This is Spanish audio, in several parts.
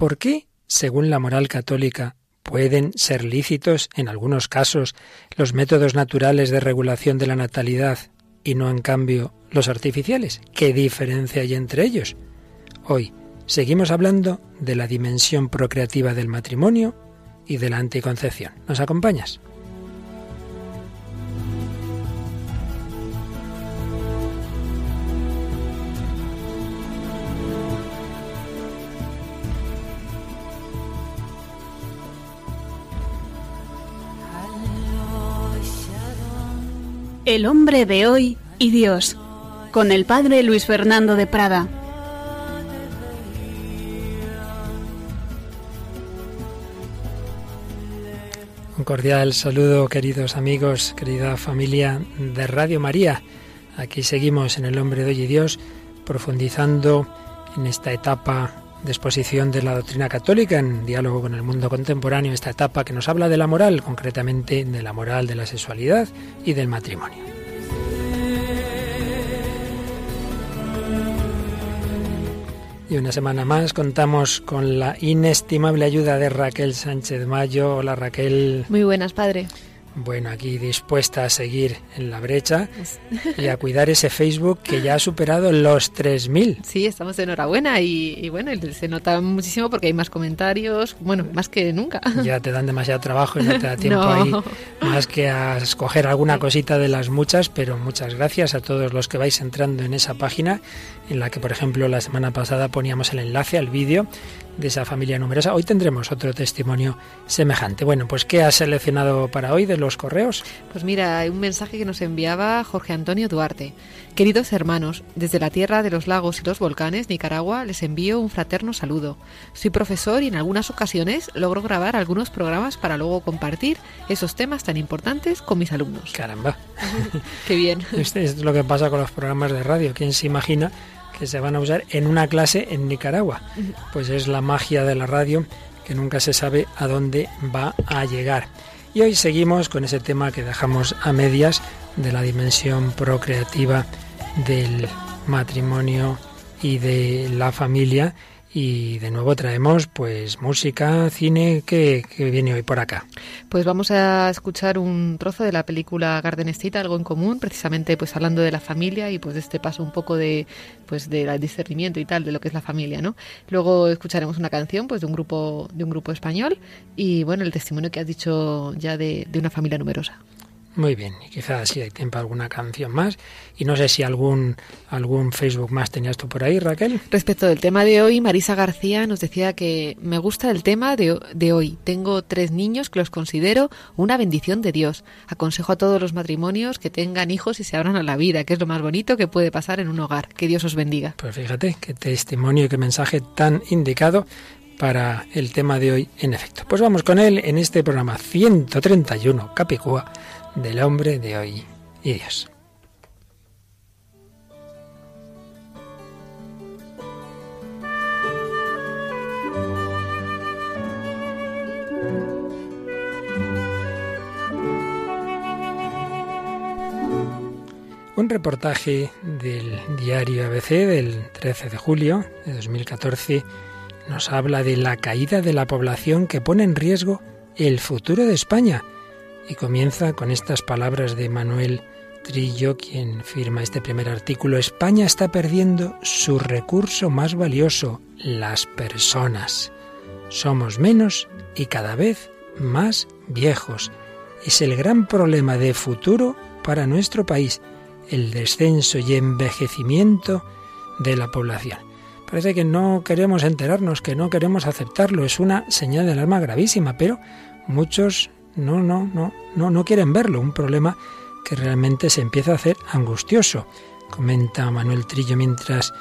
¿Por qué, según la moral católica, pueden ser lícitos, en algunos casos, los métodos naturales de regulación de la natalidad y no, en cambio, los artificiales? ¿Qué diferencia hay entre ellos? Hoy seguimos hablando de la dimensión procreativa del matrimonio y de la anticoncepción. ¿Nos acompañas? El hombre de hoy y Dios, con el padre Luis Fernando de Prada. Un cordial saludo, queridos amigos, querida familia de Radio María. Aquí seguimos en El hombre de hoy y Dios, profundizando en esta etapa de exposición de la doctrina católica en diálogo con el mundo contemporáneo, esta etapa que nos habla de la moral, concretamente de la moral de la sexualidad y del matrimonio. Y una semana más contamos con la inestimable ayuda de Raquel Sánchez Mayo. Hola Raquel. Muy buenas, padre. Bueno, aquí dispuesta a seguir en la brecha y a cuidar ese Facebook que ya ha superado los 3.000. Sí, estamos de enhorabuena y, bueno, se nota muchísimo porque hay más comentarios, bueno, más que nunca. Ya te dan demasiado trabajo y no te da tiempo ahí más que a escoger alguna cosita de las muchas, pero muchas gracias a todos los que vais entrando en esa página en la que, por ejemplo, la semana pasada poníamos el enlace al vídeo de esa familia numerosa. Hoy tendremos otro testimonio semejante. Bueno, pues ¿qué has seleccionado para hoy de los correos? Pues mira, hay un mensaje que nos enviaba Jorge Antonio Duarte. Queridos hermanos, desde la tierra de los lagos y los volcanes, Nicaragua, les envío un fraterno saludo. Soy profesor y en algunas ocasiones logro grabar algunos programas para luego compartir esos temas tan importantes con mis alumnos. Caramba. Qué bien. Este es lo que pasa con los programas de radio. ¿Quién se imagina que se van a usar en una clase en Nicaragua. Pues es la magia de la radio que nunca se sabe a dónde va a llegar. Y hoy seguimos con ese tema que dejamos a medias de la dimensión procreativa del matrimonio y de la familia y de nuevo traemos pues música, cine, que, viene hoy por acá. Pues vamos a escuchar un trozo de la película Garden State, algo en común, precisamente pues hablando de la familia y pues de este paso un poco de pues del discernimiento y tal de lo que es la familia, ¿no? Luego escucharemos una canción pues de un grupo de un grupo español y bueno, el testimonio que has dicho ya de, de una familia numerosa. Muy bien, y quizás si hay tiempo alguna canción más. Y no sé si algún, algún Facebook más tenías tú por ahí, Raquel. Respecto del tema de hoy, Marisa García nos decía que me gusta el tema de, de hoy. Tengo tres niños que los considero una bendición de Dios. Aconsejo a todos los matrimonios que tengan hijos y se abran a la vida, que es lo más bonito que puede pasar en un hogar. Que Dios os bendiga. Pues fíjate, qué testimonio y qué mensaje tan indicado para el tema de hoy, en efecto. Pues vamos con él en este programa 131, Capicúa del hombre de hoy y Dios. Un reportaje del diario ABC del 13 de julio de 2014 nos habla de la caída de la población que pone en riesgo el futuro de España y comienza con estas palabras de Manuel Trillo, quien firma este primer artículo. España está perdiendo su recurso más valioso, las personas. Somos menos y cada vez más viejos. Es el gran problema de futuro para nuestro país, el descenso y envejecimiento de la población. Parece que no queremos enterarnos, que no queremos aceptarlo. Es una señal del alma gravísima, pero muchos no, no, no, no, no quieren verlo. Un problema que realmente se empieza a hacer angustioso. Comenta Manuel Trillo mientras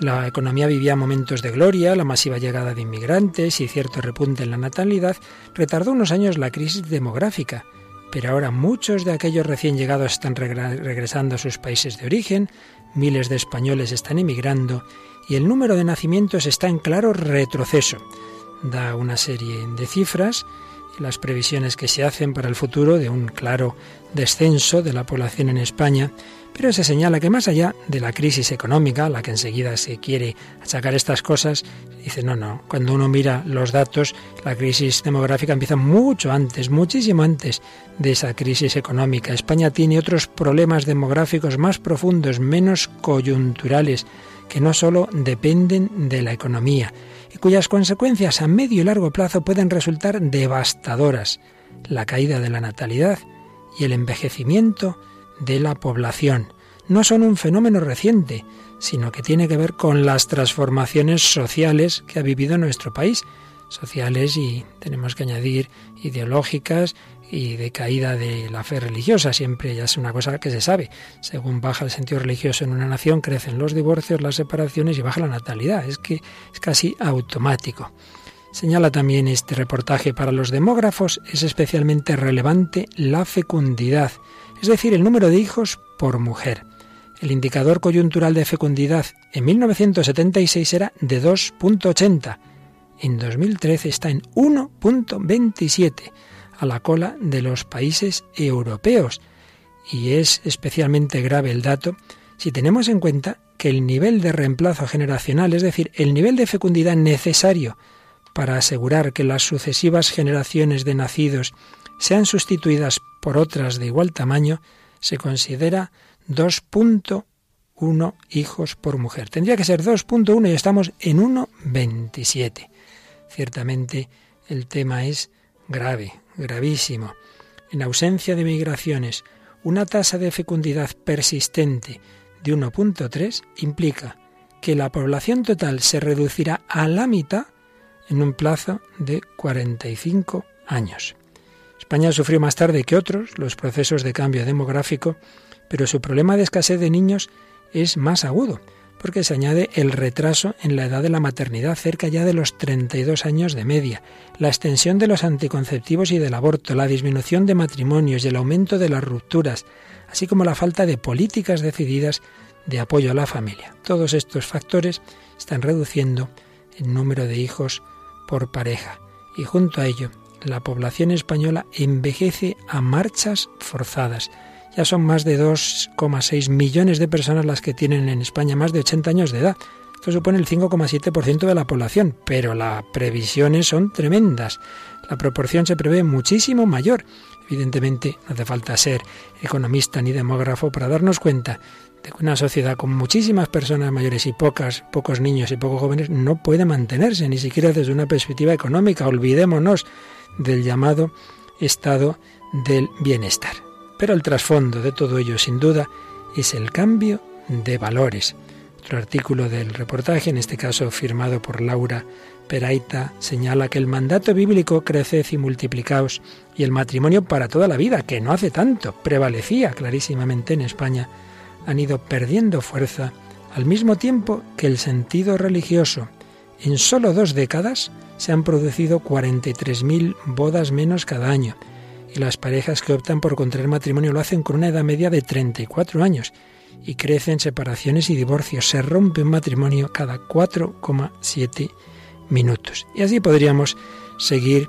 la economía vivía momentos de gloria, la masiva llegada de inmigrantes y cierto repunte en la natalidad, retardó unos años la crisis demográfica. Pero ahora muchos de aquellos recién llegados están regresando a sus países de origen, miles de españoles están emigrando y el número de nacimientos está en claro retroceso. Da una serie de cifras las previsiones que se hacen para el futuro de un claro descenso de la población en España, Pero se señala que más allá de la crisis económica, la que enseguida se quiere achacar estas cosas, dice, no, no, cuando uno mira los datos, la crisis demográfica empieza mucho antes, muchísimo antes de esa crisis económica. España tiene otros problemas demográficos más profundos, menos coyunturales, que no solo dependen de la economía cuyas consecuencias a medio y largo plazo pueden resultar devastadoras. La caída de la natalidad y el envejecimiento de la población. No son un fenómeno reciente, sino que tiene que ver con las transformaciones sociales que ha vivido nuestro país, sociales y tenemos que añadir ideológicas y de caída de la fe religiosa. Siempre ya es una cosa que se sabe. Según baja el sentido religioso en una nación, crecen los divorcios, las separaciones y baja la natalidad. Es que es casi automático. Señala también este reportaje, para los demógrafos es especialmente relevante la fecundidad es decir, el número de hijos por mujer. El indicador coyuntural de fecundidad en 1976 era de 2.80. En 2013 está en 1.27, a la cola de los países europeos. Y es especialmente grave el dato si tenemos en cuenta que el nivel de reemplazo generacional, es decir, el nivel de fecundidad necesario para asegurar que las sucesivas generaciones de nacidos sean sustituidas por otras de igual tamaño, se considera 2.1 hijos por mujer. Tendría que ser 2.1 y estamos en 1.27. Ciertamente el tema es grave, gravísimo. En ausencia de migraciones, una tasa de fecundidad persistente de 1.3 implica que la población total se reducirá a la mitad en un plazo de 45 años. España sufrió más tarde que otros los procesos de cambio demográfico, pero su problema de escasez de niños es más agudo, porque se añade el retraso en la edad de la maternidad, cerca ya de los 32 años de media, la extensión de los anticonceptivos y del aborto, la disminución de matrimonios y el aumento de las rupturas, así como la falta de políticas decididas de apoyo a la familia. Todos estos factores están reduciendo el número de hijos por pareja y junto a ello la población española envejece a marchas forzadas. Ya son más de 2,6 millones de personas las que tienen en España más de 80 años de edad. Esto supone el 5,7% de la población, pero las previsiones son tremendas. La proporción se prevé muchísimo mayor. Evidentemente, no hace falta ser economista ni demógrafo para darnos cuenta de que una sociedad con muchísimas personas mayores y pocas, pocos niños y pocos jóvenes no puede mantenerse, ni siquiera desde una perspectiva económica. Olvidémonos del llamado estado del bienestar. Pero el trasfondo de todo ello, sin duda, es el cambio de valores. Otro artículo del reportaje, en este caso firmado por Laura Peraita, señala que el mandato bíblico creced y multiplicaos y el matrimonio para toda la vida, que no hace tanto, prevalecía clarísimamente en España, han ido perdiendo fuerza al mismo tiempo que el sentido religioso. En solo dos décadas se han producido 43.000 bodas menos cada año las parejas que optan por contraer matrimonio lo hacen con una edad media de 34 años y crecen separaciones y divorcios. Se rompe un matrimonio cada 4,7 minutos. Y así podríamos seguir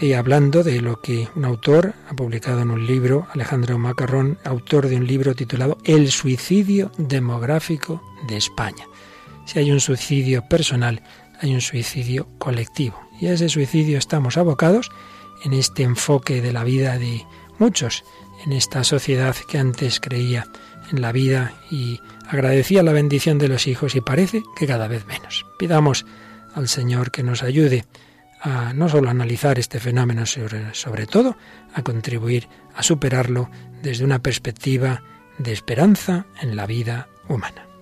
eh, hablando de lo que un autor ha publicado en un libro, Alejandro Macarrón, autor de un libro titulado El suicidio demográfico de España. Si hay un suicidio personal, hay un suicidio colectivo. Y a ese suicidio estamos abocados en este enfoque de la vida de muchos, en esta sociedad que antes creía en la vida y agradecía la bendición de los hijos y parece que cada vez menos. Pidamos al Señor que nos ayude a no solo analizar este fenómeno, sobre, sobre todo a contribuir a superarlo desde una perspectiva de esperanza en la vida humana.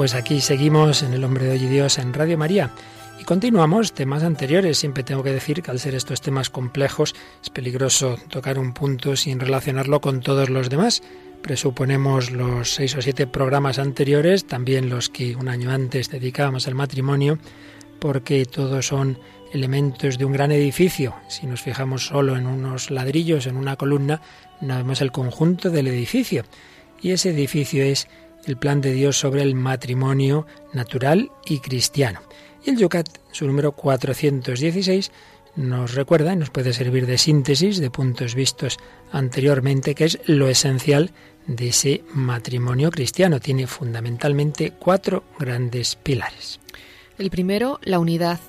Pues aquí seguimos en El Hombre de Hoy y Dios en Radio María. Y continuamos temas anteriores. Siempre tengo que decir que al ser estos temas complejos es peligroso tocar un punto sin relacionarlo con todos los demás. presuponemos los seis o siete programas anteriores, también los que un año antes dedicábamos al matrimonio, porque todos son elementos de un gran edificio. Si nos fijamos solo en unos ladrillos, en una columna, no vemos el conjunto del edificio. Y ese edificio es el plan de Dios sobre el matrimonio natural y cristiano. Y el Yucat, su número 416, nos recuerda y nos puede servir de síntesis de puntos vistos anteriormente, que es lo esencial de ese matrimonio cristiano. Tiene fundamentalmente cuatro grandes pilares. El primero, la unidad.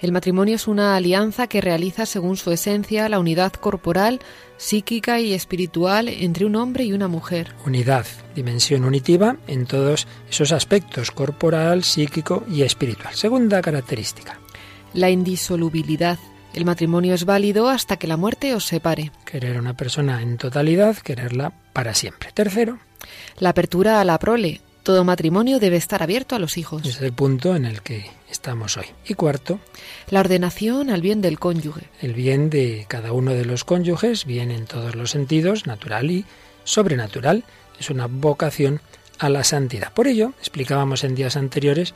El matrimonio es una alianza que realiza según su esencia la unidad corporal, psíquica y espiritual entre un hombre y una mujer. Unidad, dimensión unitiva en todos esos aspectos, corporal, psíquico y espiritual. Segunda característica. La indisolubilidad. El matrimonio es válido hasta que la muerte os separe. Querer a una persona en totalidad, quererla para siempre. Tercero. La apertura a la prole. Todo matrimonio debe estar abierto a los hijos. Es el punto en el que estamos hoy. Y cuarto. La ordenación al bien del cónyuge. El bien de cada uno de los cónyuges, bien en todos los sentidos, natural y sobrenatural. Es una vocación a la santidad. Por ello, explicábamos en días anteriores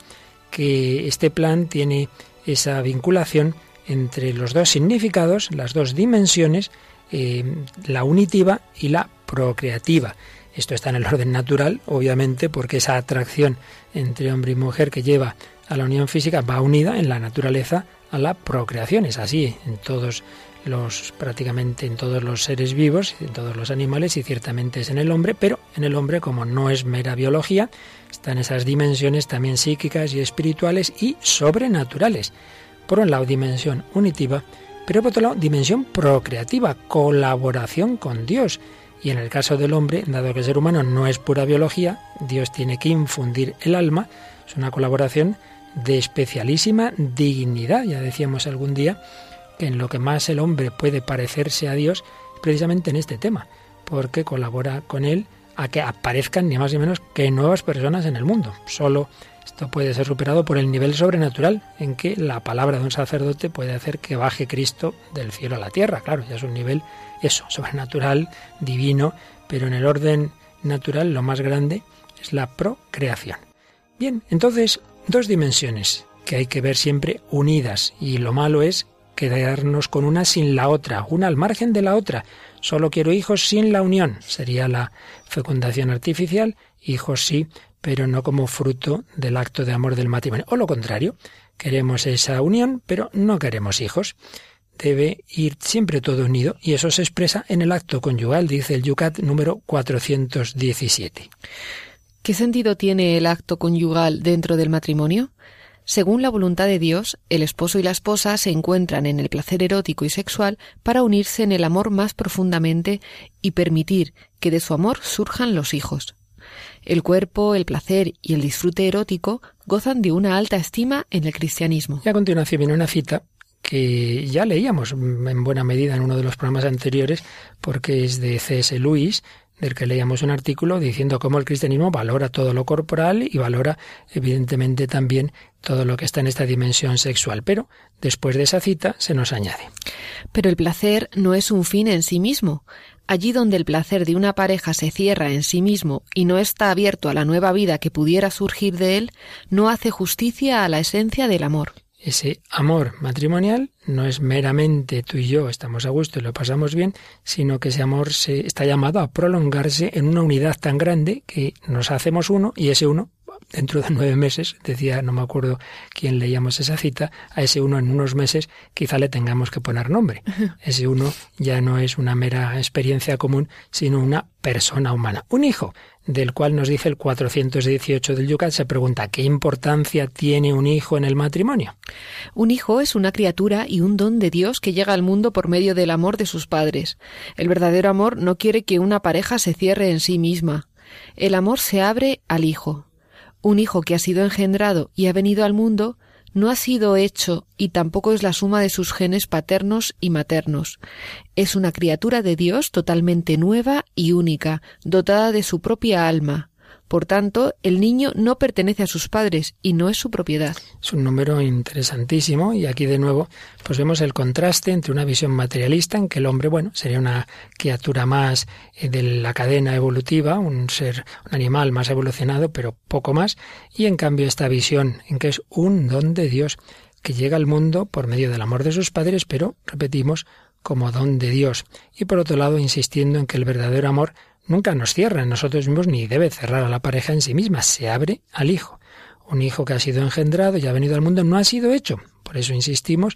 que este plan tiene esa vinculación entre los dos significados, las dos dimensiones, eh, la unitiva y la procreativa. Esto está en el orden natural, obviamente, porque esa atracción entre hombre y mujer que lleva a la unión física va unida en la naturaleza a la procreación. Es así en todos los, prácticamente en todos los seres vivos, en todos los animales y ciertamente es en el hombre, pero en el hombre como no es mera biología, están esas dimensiones también psíquicas y espirituales y sobrenaturales. Por un lado, dimensión unitiva, pero por otro lado, dimensión procreativa, colaboración con Dios. Y en el caso del hombre, dado que el ser humano no es pura biología, Dios tiene que infundir el alma, es una colaboración de especialísima dignidad. Ya decíamos algún día que en lo que más el hombre puede parecerse a Dios, precisamente en este tema, porque colabora con él a que aparezcan ni más ni menos que nuevas personas en el mundo. Solo esto puede ser superado por el nivel sobrenatural en que la palabra de un sacerdote puede hacer que baje Cristo del cielo a la tierra. Claro, ya es un nivel eso, sobrenatural, divino, pero en el orden natural lo más grande es la procreación. Bien, entonces, dos dimensiones que hay que ver siempre unidas y lo malo es quedarnos con una sin la otra, una al margen de la otra. Solo quiero hijos sin la unión. Sería la fecundación artificial, hijos sí, pero no como fruto del acto de amor del matrimonio. O lo contrario, queremos esa unión, pero no queremos hijos. Debe ir siempre todo unido y eso se expresa en el acto conyugal, dice el Yucat número 417. ¿Qué sentido tiene el acto conyugal dentro del matrimonio? Según la voluntad de Dios, el esposo y la esposa se encuentran en el placer erótico y sexual para unirse en el amor más profundamente y permitir que de su amor surjan los hijos. El cuerpo, el placer y el disfrute erótico gozan de una alta estima en el cristianismo. Y a continuación viene una cita que ya leíamos en buena medida en uno de los programas anteriores, porque es de C.S. Lewis, del que leíamos un artículo diciendo cómo el cristianismo valora todo lo corporal y valora evidentemente también todo lo que está en esta dimensión sexual. Pero después de esa cita se nos añade. Pero el placer no es un fin en sí mismo. Allí donde el placer de una pareja se cierra en sí mismo y no está abierto a la nueva vida que pudiera surgir de él, no hace justicia a la esencia del amor. Ese amor matrimonial no es meramente tú y yo estamos a gusto y lo pasamos bien, sino que ese amor se está llamado a prolongarse en una unidad tan grande que nos hacemos uno y ese uno dentro de nueve meses, decía, no me acuerdo quién leíamos esa cita, a ese uno en unos meses quizá le tengamos que poner nombre. Ese uno ya no es una mera experiencia común, sino una persona humana. Un hijo, del cual nos dice el 418 del Yucat, se pregunta, ¿qué importancia tiene un hijo en el matrimonio? Un hijo es una criatura y un don de Dios que llega al mundo por medio del amor de sus padres. El verdadero amor no quiere que una pareja se cierre en sí misma. El amor se abre al hijo. Un hijo que ha sido engendrado y ha venido al mundo no ha sido hecho y tampoco es la suma de sus genes paternos y maternos. Es una criatura de Dios totalmente nueva y única, dotada de su propia alma, Por tanto, el niño no pertenece a sus padres y no es su propiedad. Es un número interesantísimo y aquí de nuevo pues vemos el contraste entre una visión materialista en que el hombre, bueno, sería una criatura más eh, de la cadena evolutiva, un ser, un animal más evolucionado, pero poco más, y en cambio esta visión en que es un don de Dios que llega al mundo por medio del amor de sus padres, pero, repetimos, como don de Dios. Y por otro lado, insistiendo en que el verdadero amor nunca nos cierra en nosotros mismos ni debe cerrar a la pareja en sí misma, se abre al hijo. Un hijo que ha sido engendrado y ha venido al mundo no ha sido hecho. Por eso insistimos,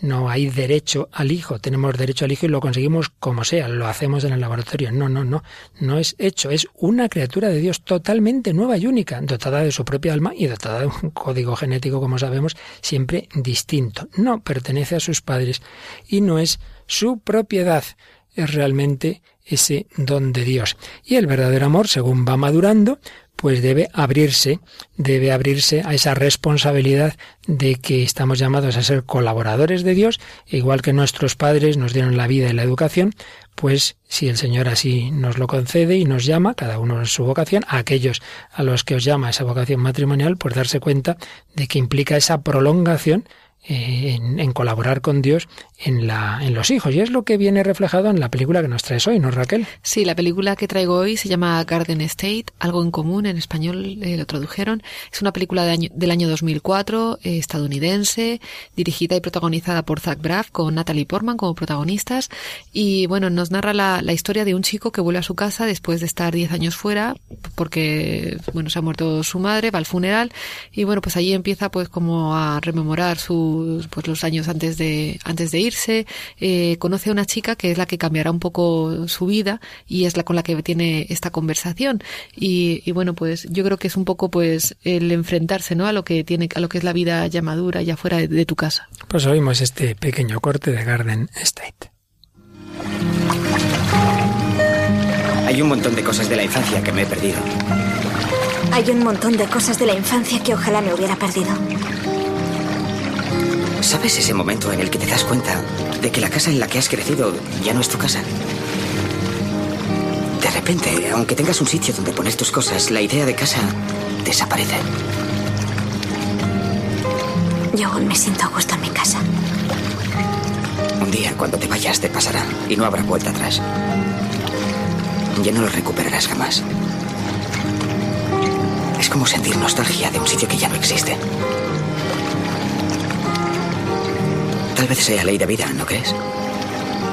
no hay derecho al hijo. Tenemos derecho al hijo y lo conseguimos como sea, lo hacemos en el laboratorio. No, no, no. No es hecho. Es una criatura de Dios totalmente nueva y única, dotada de su propia alma y dotada de un código genético, como sabemos, siempre distinto. No pertenece a sus padres y no es su propiedad. Es realmente ese don de Dios. Y el verdadero amor, según va madurando, pues debe abrirse, debe abrirse a esa responsabilidad de que estamos llamados a ser colaboradores de Dios, igual que nuestros padres nos dieron la vida y la educación, pues si el Señor así nos lo concede y nos llama, cada uno en su vocación, a aquellos a los que os llama esa vocación matrimonial, pues darse cuenta de que implica esa prolongación en, colaborar con Dios en, la, en los hijos. Y es lo que viene reflejado en la película que nos traes hoy, ¿no, Raquel? Sí, la película que traigo hoy se llama Garden State, algo en común, en español eh, lo tradujeron. Es una película del año 2004, eh, estadounidense, dirigida y protagonizada por Zach Braff, con Natalie Portman como protagonistas. Y bueno, nos narra la, la historia de un chico que vuelve a su casa después de estar 10 años fuera, porque, bueno, se ha muerto su madre, va al funeral, y bueno, pues allí empieza pues como a rememorar su pues los años antes de antes de irse. Eh, conoce a una chica que es la que cambiará un poco su vida y es la con la que tiene esta conversación. Y, bueno pues yo creo que es un poco pues el enfrentarse no a lo que tiene a lo que es la vida ya madura ya fuera de, de tu casa. Pues oímos este pequeño corte de Garden State. Hay un montón de cosas de la infancia que me he perdido. Hay un montón de cosas de la infancia que ojalá me hubiera perdido. ¿Sabes ese momento en el que te das cuenta de que la casa en la que has crecido ya no es tu casa? De repente, aunque tengas un sitio donde poner tus cosas, la idea de casa desaparece. Yo aún me siento a gusto en mi casa. Un día, cuando te vayas, te pasará y no habrá vuelta atrás. Ya no lo recuperarás jamás. Es como sentir nostalgia de un sitio que ya no existe. Tal vez sea ley de vida, ¿no crees?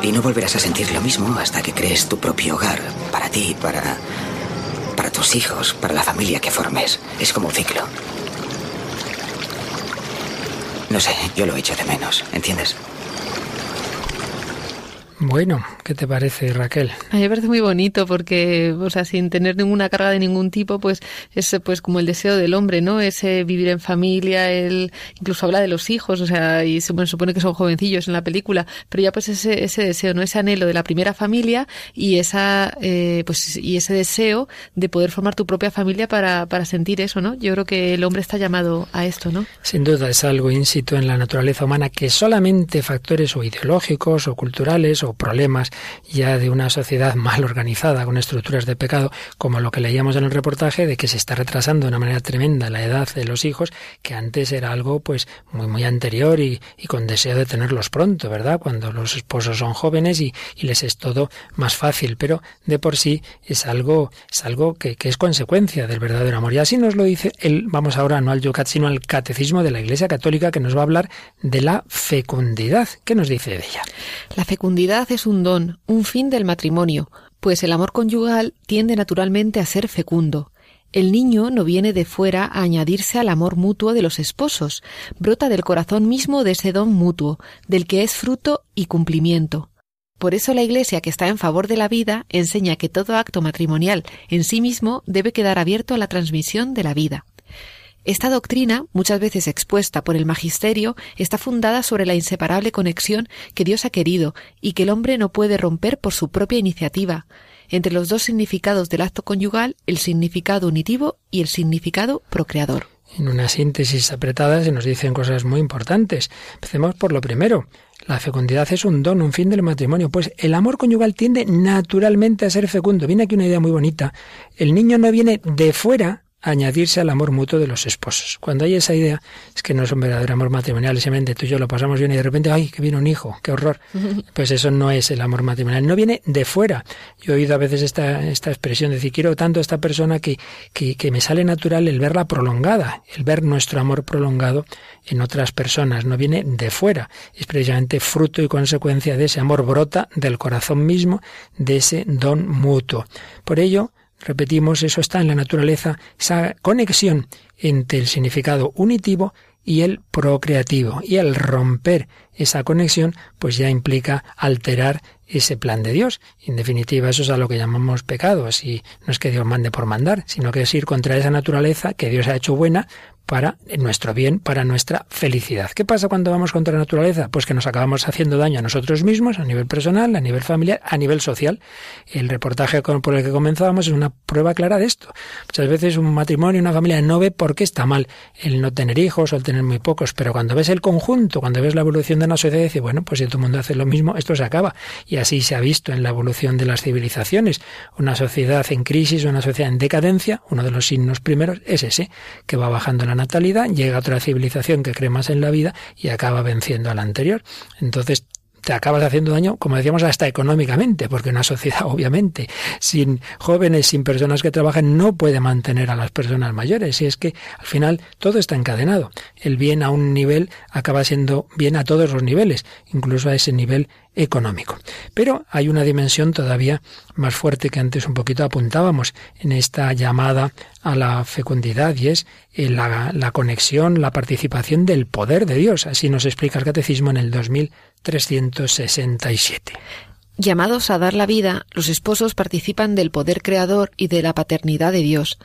Y no volverás a sentir lo mismo hasta que crees tu propio hogar, para ti, para. para tus hijos, para la familia que formes. Es como un ciclo. No sé, yo lo echo de menos, ¿entiendes? Bueno, ¿qué te parece, Raquel? A mí me parece muy bonito porque, o sea, sin tener ninguna carga de ningún tipo, pues es pues como el deseo del hombre, ¿no? Ese vivir en familia, él incluso habla de los hijos, o sea, y se supone que son jovencillos en la película, pero ya pues ese, ese deseo, ¿no? Ese anhelo de la primera familia y esa, eh, pues, y ese deseo de poder formar tu propia familia para, para sentir eso, ¿no? Yo creo que el hombre está llamado a esto, ¿no? Sin duda es algo ínsito en la naturaleza humana que solamente factores o ideológicos o culturales o problemas ya de una sociedad mal organizada con estructuras de pecado, como lo que leíamos en el reportaje de que se está retrasando de una manera tremenda la edad de los hijos, que antes era algo pues muy muy anterior y, con deseo de tenerlos pronto, ¿verdad? Cuando los esposos son jóvenes y, les es todo más fácil, pero de por sí es algo, es algo que, es consecuencia del verdadero amor. Y así nos lo dice el, vamos ahora no al Yucat, sino al catecismo de la Iglesia Católica que nos va a hablar de la fecundidad. ¿Qué nos dice de ella? La fecundidad es un don, un fin del matrimonio, pues el amor conyugal tiende naturalmente a ser fecundo. El niño no viene de fuera a añadirse al amor mutuo de los esposos, brota del corazón mismo de ese don mutuo, del que es fruto y cumplimiento. Por eso la Iglesia, que está en favor de la vida, enseña que todo acto matrimonial en sí mismo debe quedar abierto a la transmisión de la vida. Esta doctrina, muchas veces expuesta por el magisterio, está fundada sobre la inseparable conexión que Dios ha querido y que el hombre no puede romper por su propia iniciativa, entre los dos significados del acto conyugal, el significado unitivo y el significado procreador. En una síntesis apretada se nos dicen cosas muy importantes. Empecemos por lo primero. La fecundidad es un don, un fin del matrimonio. Pues el amor conyugal tiende naturalmente a ser fecundo. Viene aquí una idea muy bonita. El niño no viene de fuera añadirse al amor mutuo de los esposos. Cuando hay esa idea, es que no es un verdadero amor matrimonial, simplemente tú y yo lo pasamos bien y de repente, ay, que viene un hijo, qué horror. Pues eso no es el amor matrimonial, no viene de fuera. Yo he oído a veces esta, esta expresión, de decir, quiero tanto a esta persona que, que, que me sale natural el verla prolongada, el ver nuestro amor prolongado en otras personas, no viene de fuera, es precisamente fruto y consecuencia de ese amor, brota del corazón mismo, de ese don mutuo. Por ello, Repetimos, eso está en la naturaleza, esa conexión entre el significado unitivo y el procreativo. Y el romper esa conexión, pues ya implica alterar ese plan de Dios. En definitiva, eso es a lo que llamamos pecado. Así no es que Dios mande por mandar, sino que es ir contra esa naturaleza que Dios ha hecho buena, para nuestro bien, para nuestra felicidad. ¿Qué pasa cuando vamos contra la naturaleza? Pues que nos acabamos haciendo daño a nosotros mismos, a nivel personal, a nivel familiar, a nivel social. El reportaje por el que comenzábamos es una prueba clara de esto. Muchas veces un matrimonio, una familia no ve por qué está mal el no tener hijos o el tener muy pocos, pero cuando ves el conjunto, cuando ves la evolución de una sociedad, dices, bueno, pues si todo el mundo hace lo mismo, esto se acaba. Y así se ha visto en la evolución de las civilizaciones. Una sociedad en crisis, una sociedad en decadencia, uno de los signos primeros es ese, que va bajando la natalidad, llega otra civilización que cree más en la vida y acaba venciendo a la anterior. Entonces, te acabas haciendo daño, como decíamos, hasta económicamente, porque una sociedad, obviamente, sin jóvenes, sin personas que trabajen, no puede mantener a las personas mayores. Y es que al final todo está encadenado. El bien a un nivel acaba siendo bien a todos los niveles, incluso a ese nivel económico. Pero hay una dimensión todavía más fuerte que antes un poquito apuntábamos en esta llamada a la fecundidad y es eh, la, la conexión, la participación del poder de Dios. Así nos explica el Catecismo en el 2367. Llamados a dar la vida, los esposos participan del poder creador y de la paternidad de Dios,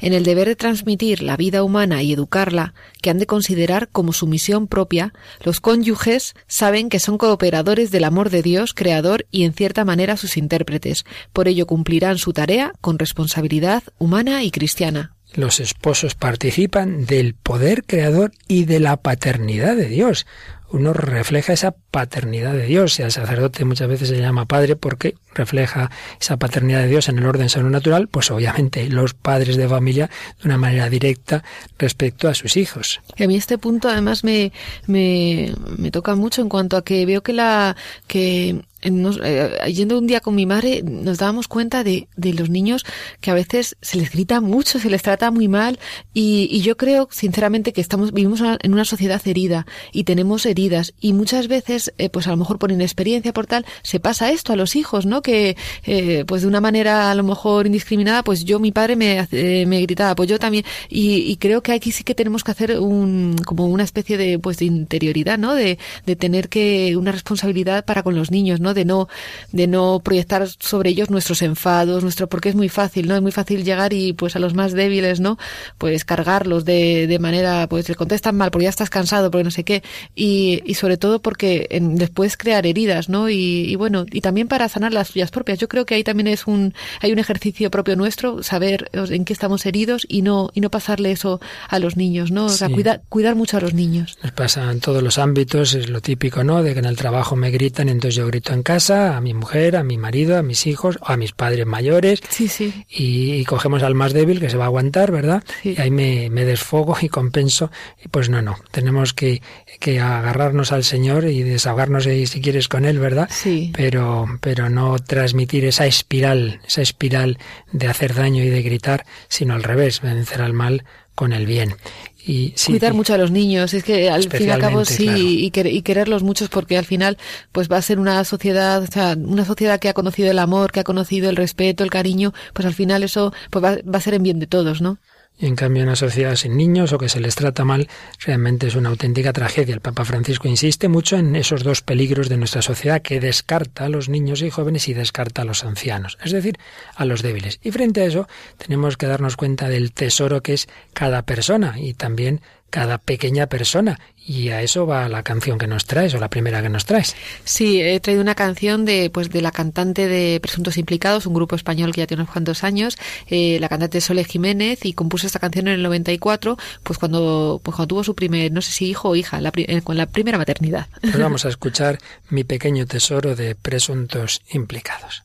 en el deber de transmitir la vida humana y educarla, que han de considerar como su misión propia, los cónyuges saben que son cooperadores del amor de Dios, creador y en cierta manera sus intérpretes, por ello cumplirán su tarea con responsabilidad humana y cristiana. Los esposos participan del poder creador y de la paternidad de Dios uno refleja esa paternidad de Dios. Y al sacerdote muchas veces se llama padre porque refleja esa paternidad de Dios en el orden natural, pues obviamente los padres de familia de una manera directa respecto a sus hijos. Y a mí este punto además me, me, me toca mucho en cuanto a que veo que la que nos, eh, yendo un día con mi madre nos dábamos cuenta de, de, los niños que a veces se les grita mucho, se les trata muy mal y, y yo creo sinceramente que estamos vivimos en una sociedad herida y tenemos heridas y muchas veces eh, pues a lo mejor por inexperiencia por tal se pasa esto a los hijos, ¿no? Que eh, pues de una manera a lo mejor indiscriminada pues yo mi padre me, me gritaba pues yo también y, y, creo que aquí sí que tenemos que hacer un como una especie de pues de interioridad, ¿no? De, de tener que una responsabilidad para con los niños, ¿no? De no, de no proyectar sobre ellos nuestros enfados, nuestro, porque es muy fácil, ¿no? Es muy fácil llegar y pues a los más débiles, ¿no? Pues cargarlos de, de manera, pues le contestan mal porque ya estás cansado, porque no sé qué. Y, y sobre todo porque en, después crear heridas, ¿no? Y, y, bueno, y también para sanar las suyas propias. Yo creo que ahí también es un, hay un ejercicio propio nuestro, saber en qué estamos heridos y no, y no pasarle eso a los niños, ¿no? O sea, cuidar, cuidar mucho a los niños. Nos pasa en todos los ámbitos, es lo típico, ¿no? De que en el trabajo me gritan, entonces yo grito en casa, a mi mujer, a mi marido, a mis hijos, a mis padres mayores. Sí, sí. Y, cogemos al más débil que se va a aguantar, ¿verdad? Y ahí me, me, desfogo y compenso. Y pues no, no. Tenemos que, que agarrarnos al Señor y desahogarnos si, si quieres con Él, ¿verdad? Sí. Pero, pero no transmitir esa espiral, esa espiral de hacer daño y de gritar, sino al revés, vencer al mal con el bien. Y, sí, cuidar mucho a los niños. Es que al fin y al cabo sí claro. y, quer, y, quererlos muchos porque al final pues va a ser una sociedad o sea una sociedad que ha conocido el amor que ha conocido el respeto el cariño pues al final eso pues va, va a ser en bien de todos no y en cambio una sociedad sin niños o que se les trata mal realmente es una auténtica tragedia. El Papa Francisco insiste mucho en esos dos peligros de nuestra sociedad que descarta a los niños y jóvenes y descarta a los ancianos, es decir, a los débiles. Y frente a eso tenemos que darnos cuenta del tesoro que es cada persona y también cada pequeña persona Y a eso va la canción que nos traes, o la primera que nos traes. Sí, he traído una canción de, pues, de la cantante de Presuntos Implicados, un grupo español que ya tiene unos cuantos años, eh, la cantante Sole Jiménez, y compuso esta canción en el 94, pues cuando, pues cuando tuvo su primer, no sé si hijo o hija, la, eh, con la primera maternidad. Pues vamos a escuchar Mi pequeño tesoro de Presuntos Implicados.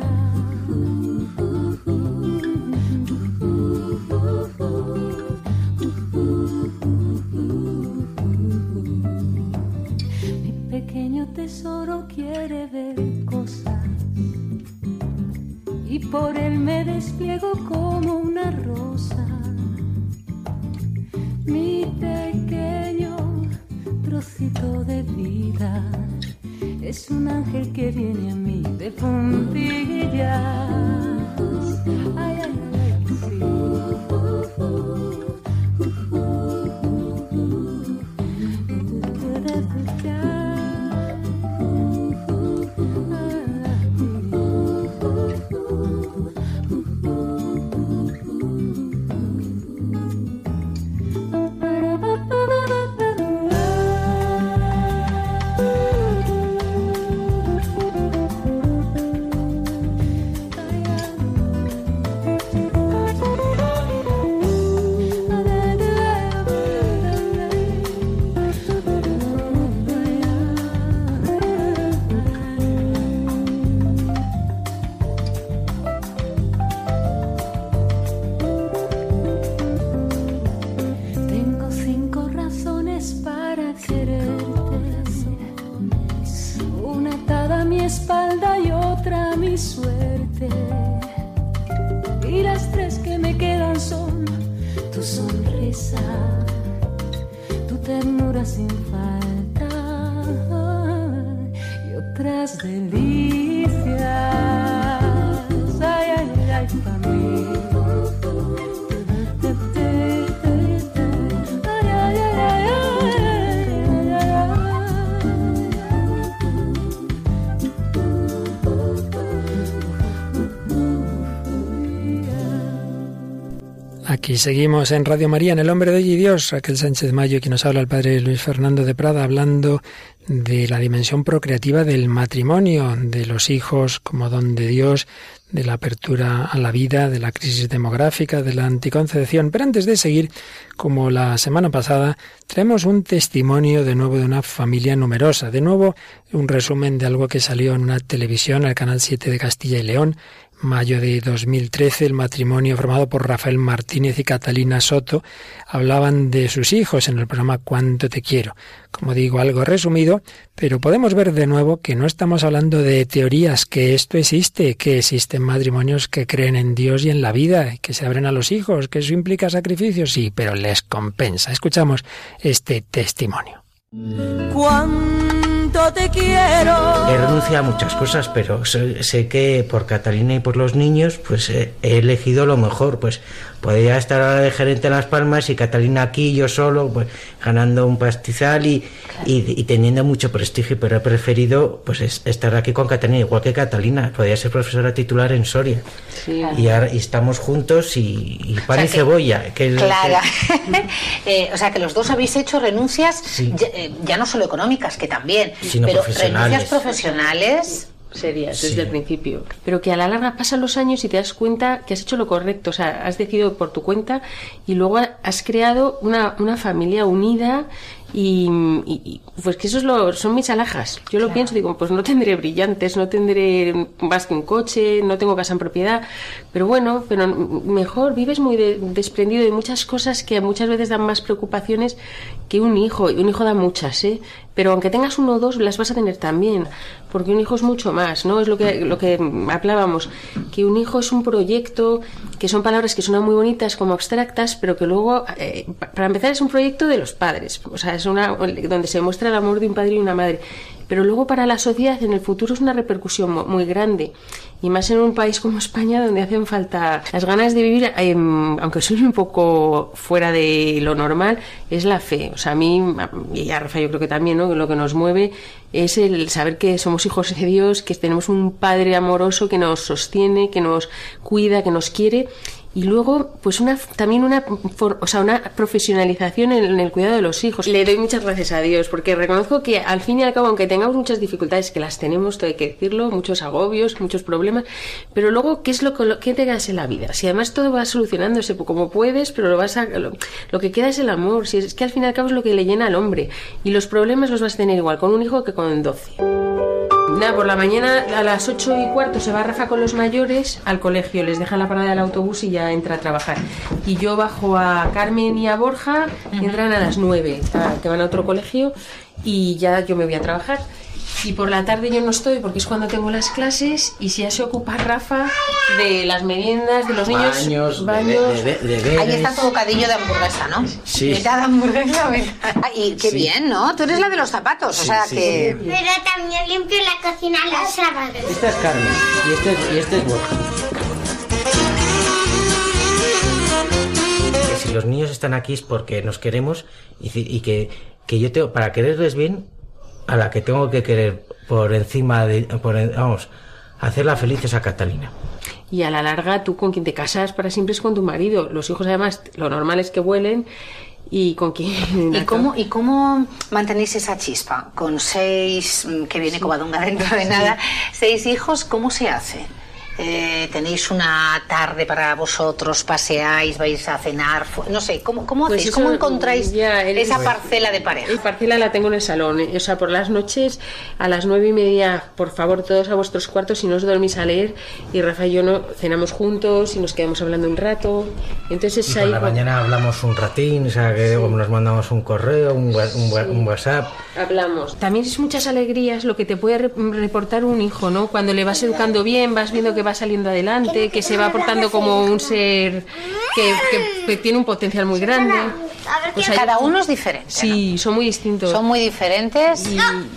Y seguimos en Radio María, en El Hombre de Hoy y Dios, Raquel Sánchez Mayo, quien nos habla el padre Luis Fernando de Prada, hablando de la dimensión procreativa del matrimonio, de los hijos como don de Dios, de la apertura a la vida, de la crisis demográfica, de la anticoncepción. Pero antes de seguir, como la semana pasada, traemos un testimonio de nuevo de una familia numerosa. De nuevo, un resumen de algo que salió en una televisión, el Canal 7 de Castilla y León, mayo de 2013, el matrimonio formado por Rafael Martínez y Catalina Soto hablaban de sus hijos en el programa Cuánto te quiero. Como digo, algo resumido, pero podemos ver de nuevo que no estamos hablando de teorías, que esto existe, que existen matrimonios que creen en Dios y en la vida, que se abren a los hijos, que eso implica sacrificios, sí, pero les compensa. Escuchamos este testimonio te quiero. He renunciado a muchas cosas, pero sé, que por Catalina y por los niños, pues he, elegido lo mejor. Pues podría estar ahora de gerente en Las Palmas y Catalina aquí, yo solo, pues ganando un pastizal y, y, teniendo mucho prestigio, pero he preferido pues estar aquí con Catalina, igual que Catalina. Podría ser profesora titular en Soria. Y, ahora, estamos juntos y, pan y cebolla. Que claro. Eh, o sea que los dos habéis hecho renuncias eh, ya, no solo económicas, que también, pero renuncias profesionales serias desde el principio. Pero que a la larga pasan los años y te das cuenta que has hecho lo correcto. O sea, has decidido por tu cuenta y luego has creado una, una familia unida Y, pues que esos lo, son mis alhajas. Yo lo pienso, digo, pues no tendré brillantes, no tendré más que un coche, no tengo casa en propiedad, pero bueno, pero mejor, vives muy desprendido de muchas cosas que muchas veces dan más preocupaciones que un hijo. Y un hijo da muchas, ¿eh? Pero aunque tengas uno o dos, las vas a tener también, porque un hijo es mucho más, ¿no? Es lo que, lo que hablábamos, que un hijo es un proyecto, que son palabras que suenan muy bonitas como abstractas, pero que luego, eh, para empezar, es un proyecto de los padres, o sea, es una, donde se muestra el amor de un padre y una madre. Pero luego para la sociedad en el futuro es una repercusión muy grande y más en un país como España donde hacen falta las ganas de vivir, em, aunque soy un poco fuera de lo normal, es la fe. O sea, a mí y a Rafa yo creo que también, ¿no? Lo que nos mueve es el saber que somos hijos de Dios, que tenemos un Padre amoroso que nos sostiene, que nos cuida, que nos quiere y luego pues una también una o sea una profesionalización en, el cuidado de los hijos. Le doy muchas gracias a Dios porque reconozco que al fin y al cabo aunque tengamos muchas dificultades que las tenemos todo hay que decirlo muchos agobios muchos problemas pero luego qué es lo que te quedas en la vida si además todo va solucionándose como puedes pero lo vas a lo, lo, que queda es el amor. Si es que al fin y al cabo es lo que le llena al hombre y los problemas los vas a tener igual con un hijo que con doce Nada, por la mañana a las ocho y cuarto se va Rafa con los mayores al colegio, les deja la parada del autobús y ya entra a trabajar. Y yo bajo a Carmen y a Borja, entran a las nueve, que van a otro colegio, y ya yo me voy a trabajar. Y por la tarde yo no estoy porque es cuando tengo las clases y si ya se ocupa Rafa de las meriendas de los niños. Baños, de, Ahí está tu bocadillo de hamburguesa, ¿no? Sí. de hamburguesa. Y qué bien, ¿no? Tú eres la de los zapatos, o sea que... Pero también limpio la cocina los sábados. Esta es Carmen y este, y este es Borja. Que si los niños están aquí es porque nos queremos y, y que, que yo tengo, para quererles bien, a la que tengo que querer por encima de, por, vamos, hacerla feliz a Catalina. Y a la larga, tú con quien te casas para siempre es con tu marido. Los hijos, además, lo normal es que vuelen y con quién. ¿Y cómo, ¿Y cómo mantenéis esa chispa? Con seis, mm, que viene como Covadonga dentro de nada, seis hijos, ¿cómo se hace? Eh, tenéis una tarde para vosotros, paseáis, vais a cenar, no sé, ¿cómo, cómo pues hacéis? ¿Cómo encontráis esa parcela de pareja? La parcela la tengo en el salón, eh, o sea, por las noches a las nueve y media, por favor, todos a vuestros cuartos, y no os dormís a leer, y Rafa y yo no, cenamos juntos y nos quedamos hablando un rato. Entonces y por la mañana hablamos un ratín, o sea, que nos mandamos un correo, un, un, WhatsApp. Hablamos. También es muchas alegrías lo que te puede reportar un hijo, ¿no? Cuando le vas educando bien, vas viendo que va saliendo adelante, que se va portando como un ser que, tiene un potencial muy grande. Pues Cada uno es diferente. Sí, son muy distintos. Son muy diferentes.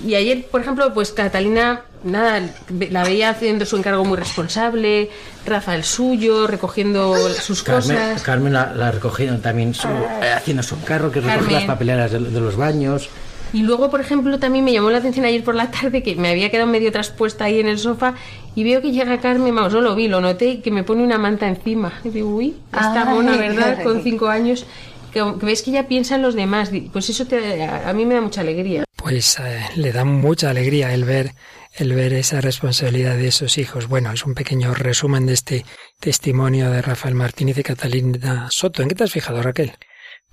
Y, ayer, por ejemplo, pues Catalina, nada, la veía haciendo su encargo muy responsable, Rafa el suyo, recogiendo sus cosas. Carmen la, la recogiendo también, su, eh, haciendo su encargo, que recoge las papeleras de los baños. Y luego, por ejemplo, también me llamó la atención ayer por la tarde que me había quedado medio traspuesta ahí en el sofá y veo que llega Carmen, vamos, no lo vi, lo noté, que me pone una manta encima. Y digo, uy, está mona, ¿verdad? Con cinco años. Que, ves que ella piensa en los demás. Pues eso a, mí me da mucha alegría. Pues eh, le da mucha alegría el ver el ver esa responsabilidad de esos hijos. Bueno, es un pequeño resumen de este testimonio de Rafael Martínez y Catalina Soto. ¿En qué te has fijado, Raquel?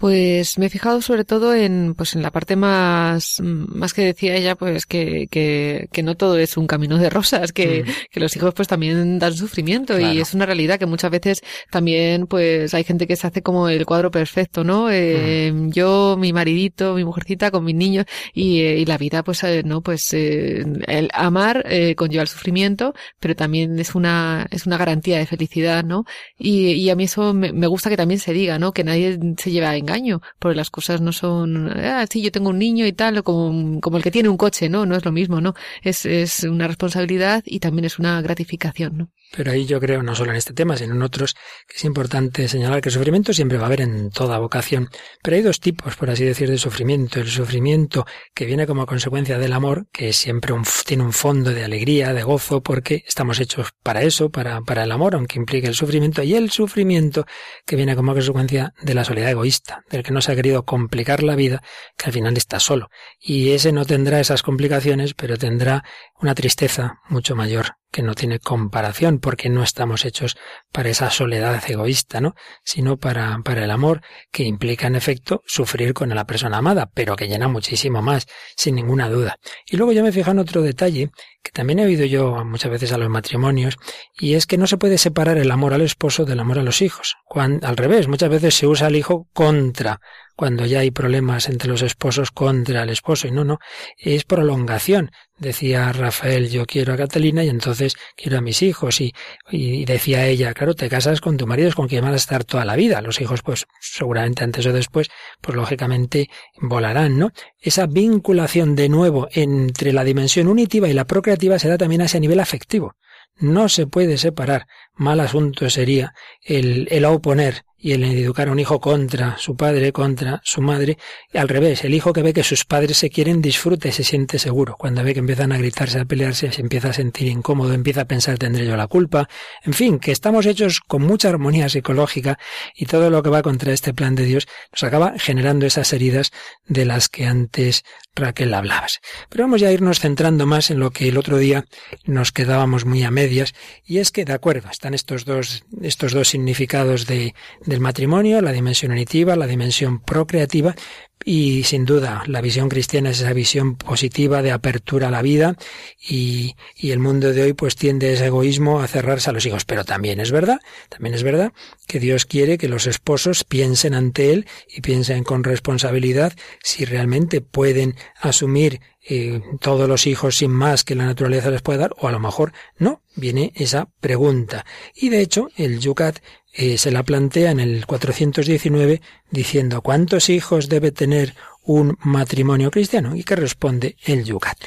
Pues me he fijado sobre todo en, pues en la parte más, más que decía ella, pues que, que, que no todo es un camino de rosas, que, mm. que los hijos pues también dan sufrimiento y es una realidad que muchas veces también pues hay gente que se hace como el cuadro perfecto, ¿no? Eh, mm. Yo, mi maridito, mi mujercita con mis niños y, eh, y la vida pues, eh, no, pues eh, el amar eh, conlleva el sufrimiento, pero también es una, es una garantía de felicidad, ¿no? Y, y a mí eso me, me gusta que también se diga, ¿no? Que nadie se lleva a engaño, porque las cosas no son, ah, sí, yo tengo un niño y tal, como, como el que tiene un coche, ¿no? No es lo mismo, ¿no? Es, es una responsabilidad y también es una gratificación, ¿no? Pero ahí yo creo, no solo en este tema, sino en otros, que es importante señalar que el sufrimiento siempre va a haber en toda vocación. Pero hay dos tipos, por así decir, de sufrimiento. El sufrimiento que viene como consecuencia del amor, que siempre tiene un fondo de alegría, de gozo, porque estamos hechos para eso, para, para el amor, aunque implique el sufrimiento. Y el sufrimiento que viene como consecuencia de la soledad egoísta, del que no se ha querido complicar la vida, que al final está solo. Y ese no tendrá esas complicaciones, pero tendrá una tristeza mucho mayor que no tiene comparación, porque no estamos hechos para esa soledad egoísta, ¿no? Sino para, para el amor, que implica en efecto sufrir con la persona amada, pero que llena muchísimo más, sin ninguna duda. Y luego yo me fijo en otro detalle, que también he oído yo muchas veces a los matrimonios, y es que no se puede separar el amor al esposo del amor a los hijos. Al revés, muchas veces se usa el hijo contra cuando ya hay problemas entre los esposos contra el esposo. Y no, no, es prolongación. Decía Rafael, yo quiero a Catalina y entonces quiero a mis hijos. Y, y decía ella, claro, te casas con tu marido, es con quien vas a estar toda la vida. Los hijos, pues seguramente antes o después, pues lógicamente volarán, ¿no? Esa vinculación de nuevo entre la dimensión unitiva y la procreativa se da también a ese nivel afectivo. No se puede separar. Mal asunto sería el, el oponer y el educar a un hijo contra su padre, contra su madre, y al revés, el hijo que ve que sus padres se quieren disfruta y se siente seguro. Cuando ve que empiezan a gritarse, a pelearse, se empieza a sentir incómodo, empieza a pensar tendré yo la culpa. En fin, que estamos hechos con mucha armonía psicológica y todo lo que va contra este plan de Dios nos acaba generando esas heridas de las que antes Raquel hablabas. Pero vamos ya a irnos centrando más en lo que el otro día nos quedábamos muy a medias, y es que, de acuerdo, están estos dos, estos dos significados de, del matrimonio, la dimensión unitiva, la dimensión procreativa, y sin duda, la visión cristiana es esa visión positiva de apertura a la vida y, y, el mundo de hoy pues tiende ese egoísmo a cerrarse a los hijos. Pero también es verdad, también es verdad que Dios quiere que los esposos piensen ante Él y piensen con responsabilidad si realmente pueden asumir eh, todos los hijos sin más que la naturaleza les puede dar, o a lo mejor no, viene esa pregunta. Y de hecho, el Yucat eh, se la plantea en el 419 diciendo ¿cuántos hijos debe tener un matrimonio cristiano? ¿Y qué responde el Yucat?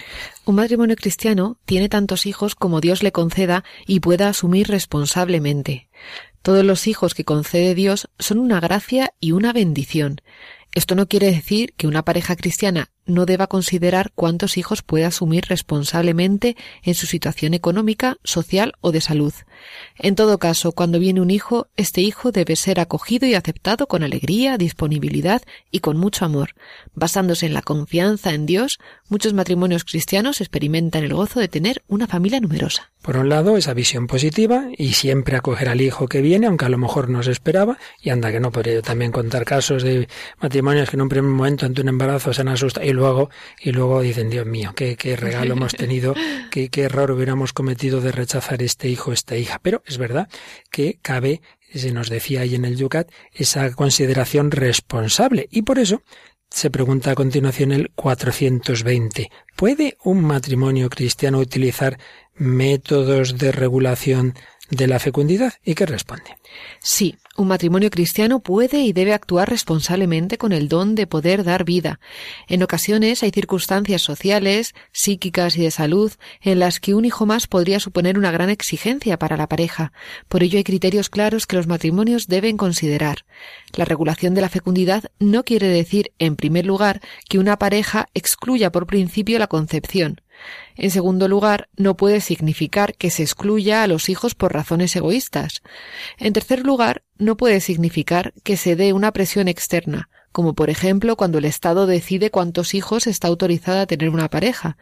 Un matrimonio cristiano tiene tantos hijos como Dios le conceda y pueda asumir responsablemente. Todos los hijos que concede Dios son una gracia y una bendición. Esto no quiere decir que una pareja cristiana no deba considerar cuántos hijos puede asumir responsablemente en su situación económica, social o de salud. En todo caso, cuando viene un hijo, este hijo debe ser acogido y aceptado con alegría, disponibilidad y con mucho amor. Basándose en la confianza en Dios, muchos matrimonios cristianos experimentan el gozo de tener una familia numerosa. Por un lado, esa visión positiva y siempre acoger al hijo que viene, aunque a lo mejor no se esperaba, y anda que no podría también contar casos de matrimonios que en un primer momento ante un embarazo se han asustado luego, y luego dicen, Dios mío, qué, qué regalo hemos tenido, qué, qué error hubiéramos cometido de rechazar este hijo, esta hija. Pero es verdad que cabe, se nos decía ahí en el Yucat, esa consideración responsable. Y por eso se pregunta a continuación el 420. ¿Puede un matrimonio cristiano utilizar métodos de regulación de la fecundidad? ¿Y qué responde? Sí, un matrimonio cristiano puede y debe actuar responsablemente con el don de poder dar vida. En ocasiones hay circunstancias sociales, psíquicas y de salud en las que un hijo más podría suponer una gran exigencia para la pareja. Por ello hay criterios claros que los matrimonios deben considerar. La regulación de la fecundidad no quiere decir, en primer lugar, que una pareja excluya por principio la concepción. En segundo lugar, no puede significar que se excluya a los hijos por razones egoístas. En tercer lugar, no puede significar que se dé una presión externa, como por ejemplo cuando el Estado decide cuántos hijos está autorizada a tener una pareja.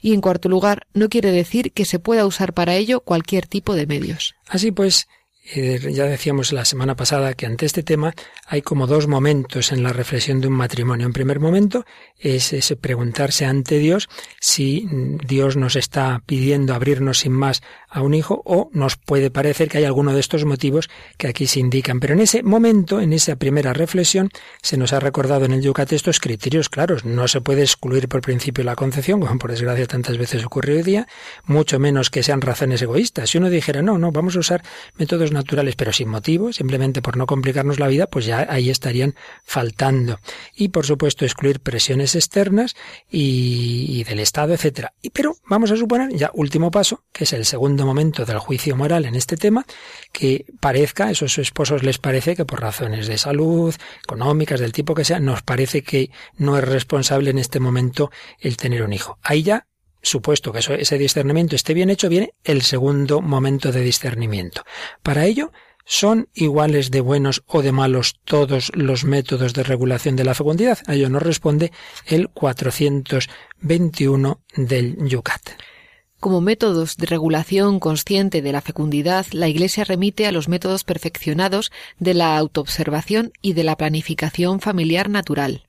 Y en cuarto lugar, no quiere decir que se pueda usar para ello cualquier tipo de medios. Así pues, eh, ya decíamos la semana pasada que ante este tema hay como dos momentos en la reflexión de un matrimonio. En primer momento es ese preguntarse ante Dios si Dios nos está pidiendo abrirnos sin más a un hijo o nos puede parecer que hay alguno de estos motivos que aquí se indican. Pero en ese momento, en esa primera reflexión, se nos ha recordado en el Yucat estos criterios claros. No se puede excluir por principio la concepción, como por desgracia tantas veces ocurre hoy día, mucho menos que sean razones egoístas. Si uno dijera, no, no, vamos a usar métodos naturales, pero sin motivo, simplemente por no complicarnos la vida, pues ya ahí estarían faltando. Y por supuesto, excluir presiones externas y, y del Estado, etcétera. Y, pero vamos a suponer, ya último paso, que es el segundo momento del juicio moral en este tema, que parezca, a esos esposos les parece que por razones de salud, económicas, del tipo que sea, nos parece que no es responsable en este momento el tener un hijo. Ahí ya supuesto que ese discernimiento esté bien hecho, viene el segundo momento de discernimiento. Para ello, ¿Son iguales de buenos o de malos todos los métodos de regulación de la fecundidad? A ello nos responde el 421 del Yucat. Como métodos de regulación consciente de la fecundidad, la Iglesia remite a los métodos perfeccionados de la autoobservación y de la planificación familiar natural.